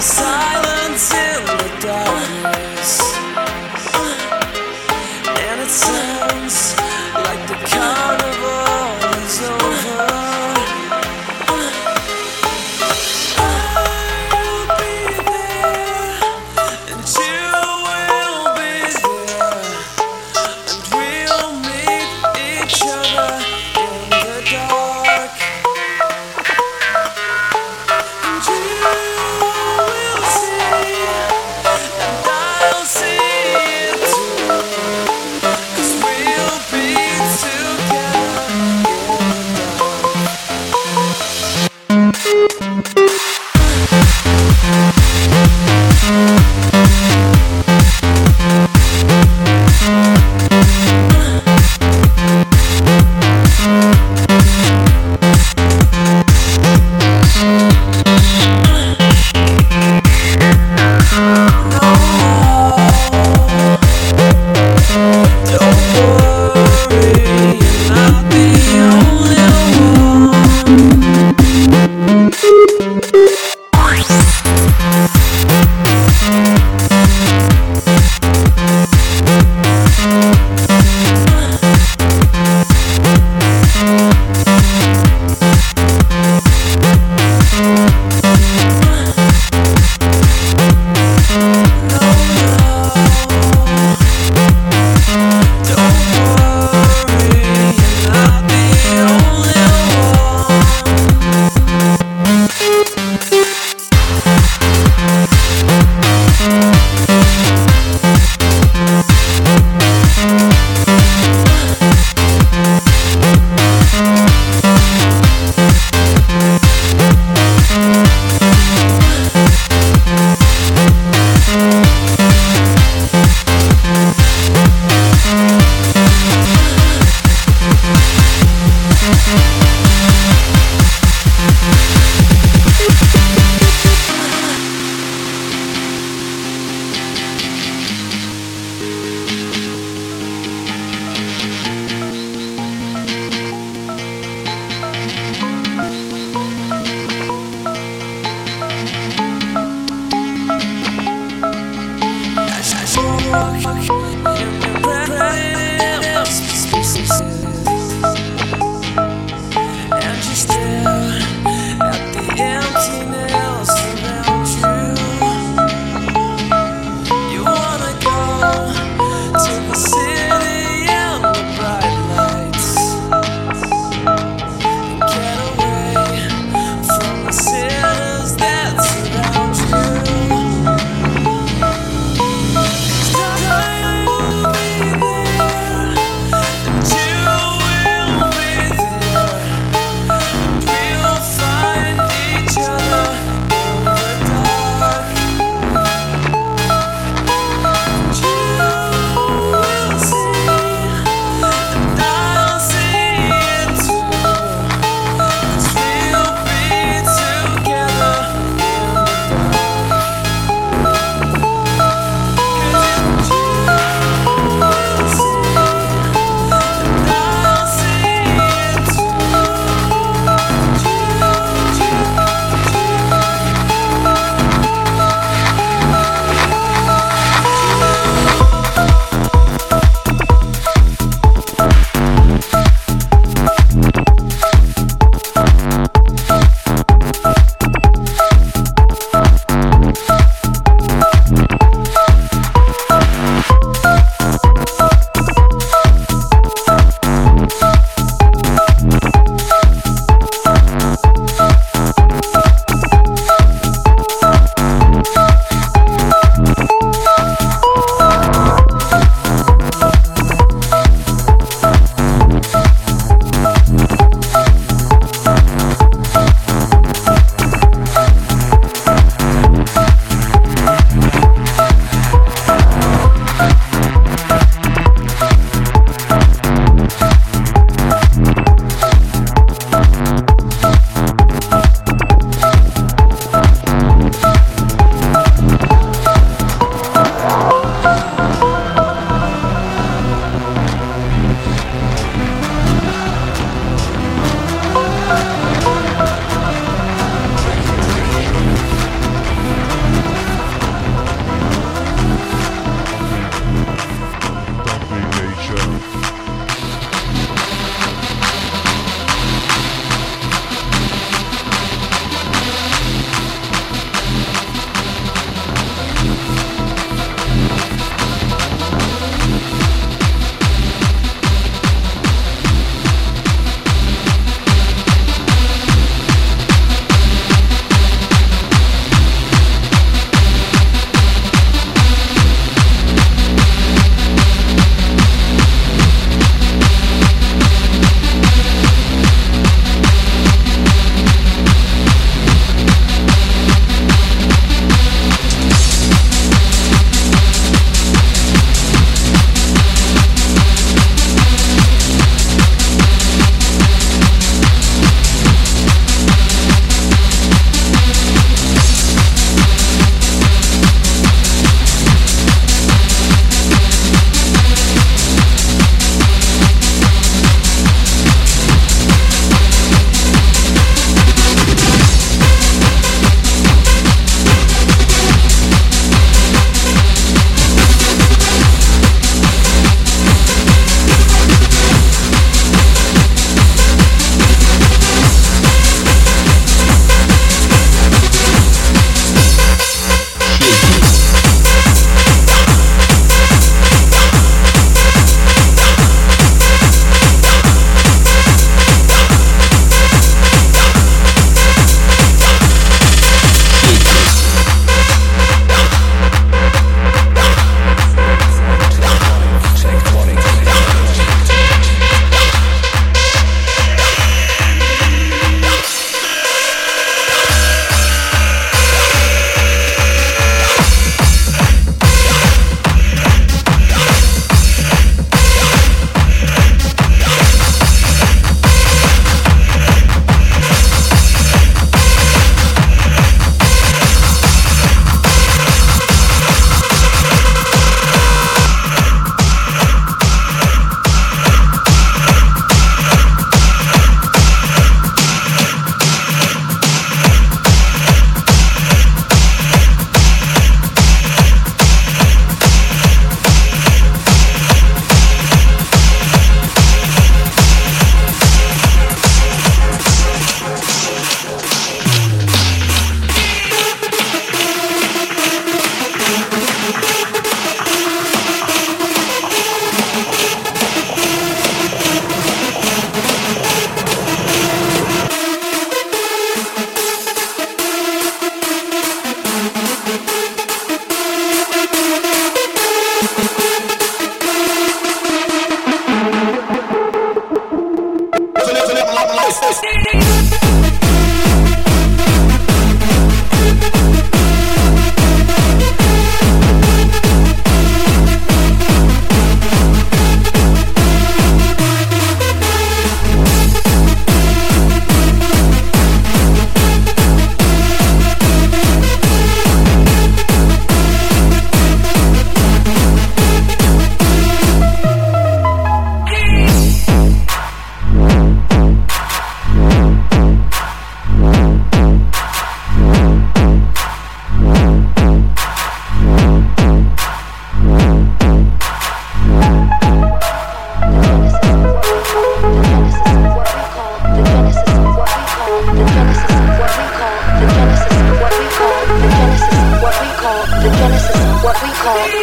silence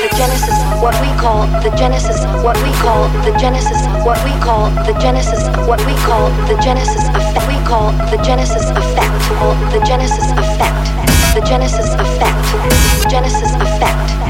the genesis, what we call the genesis, what we call the genesis, what we call the genesis, what we call the genesis effect. We call the genesis effect, the genesis effect, the genesis effect, genesis effect.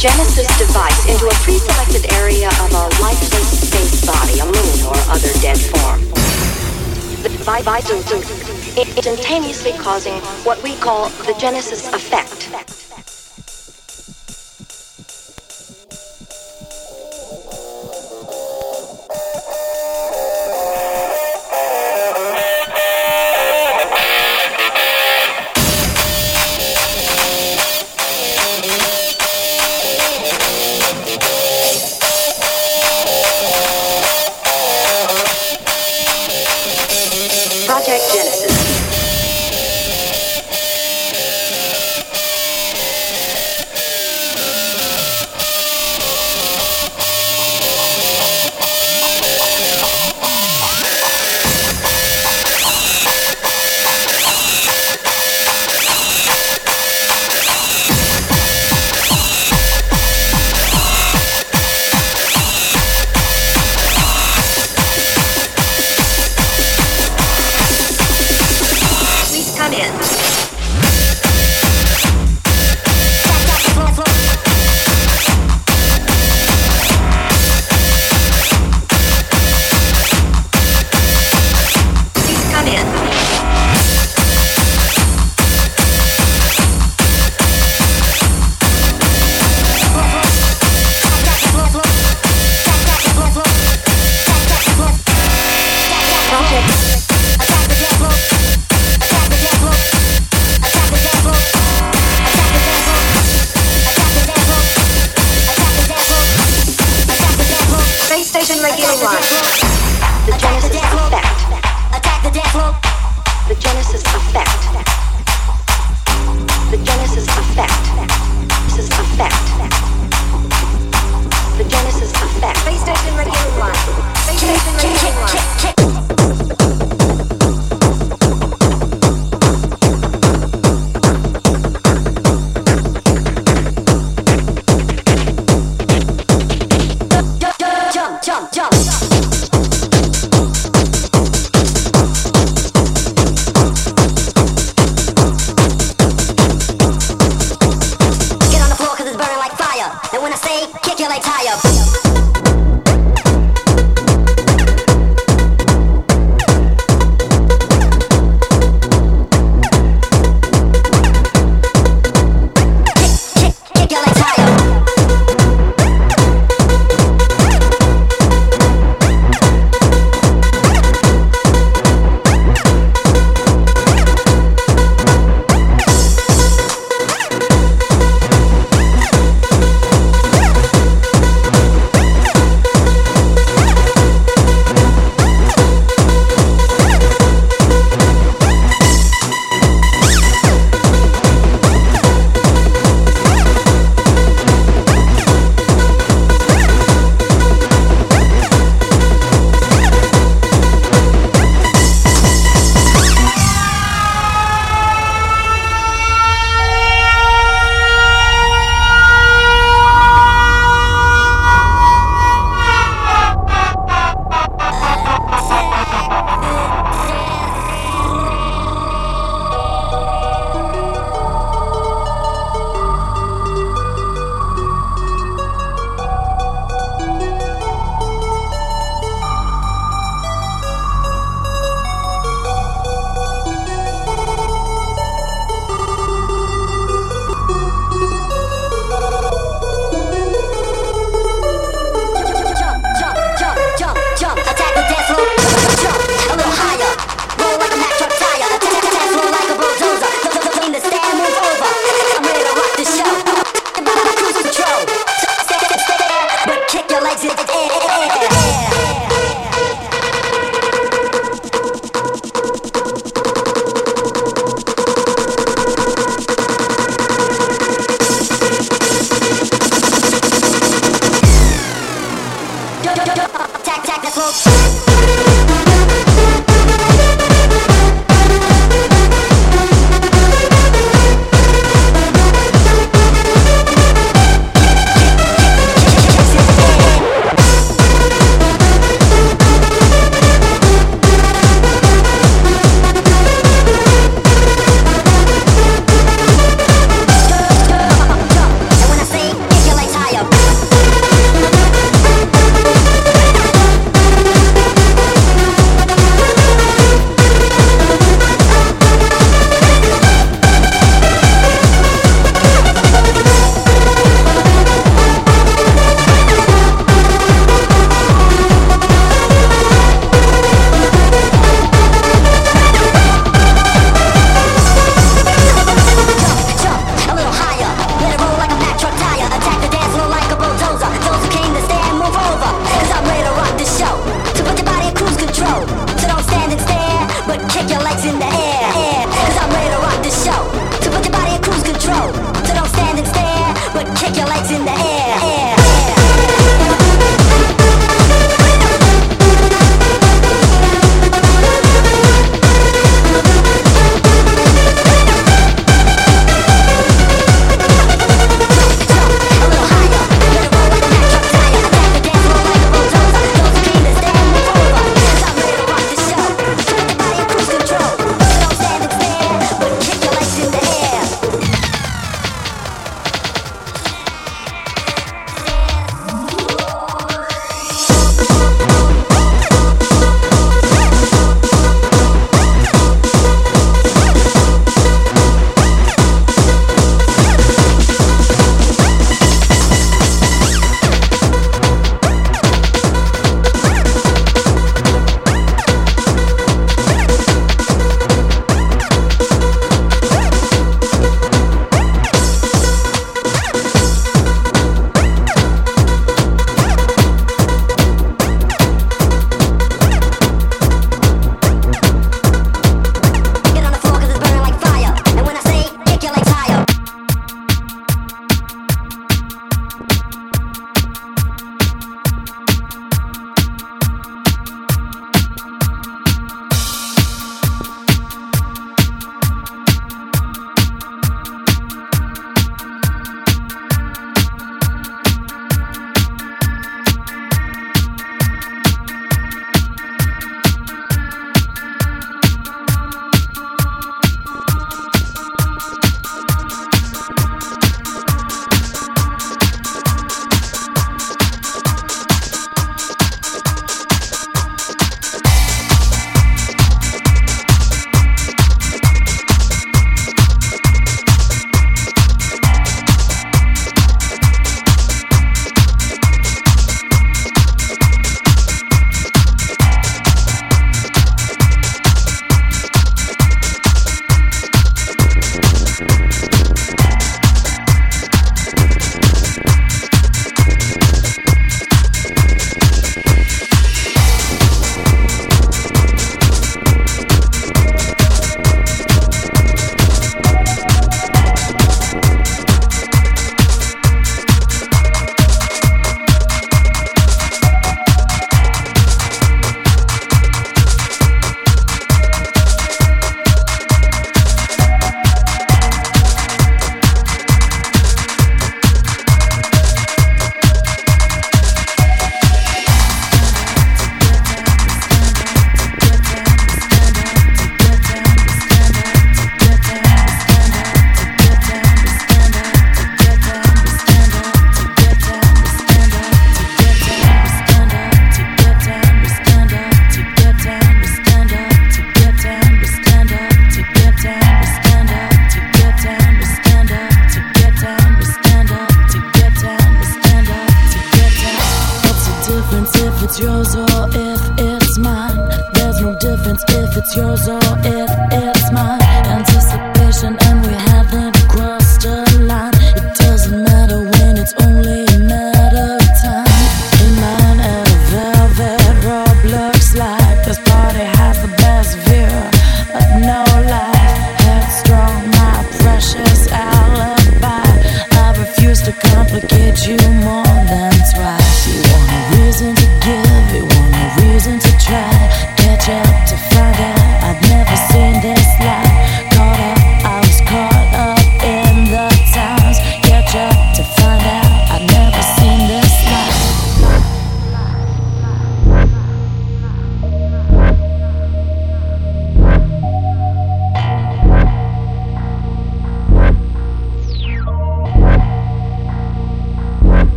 Genesis device into a pre-selected area of a lifeless space body, a moon or other dead form. By vital instantaneously causing what we call the Genesis effect.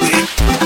Week.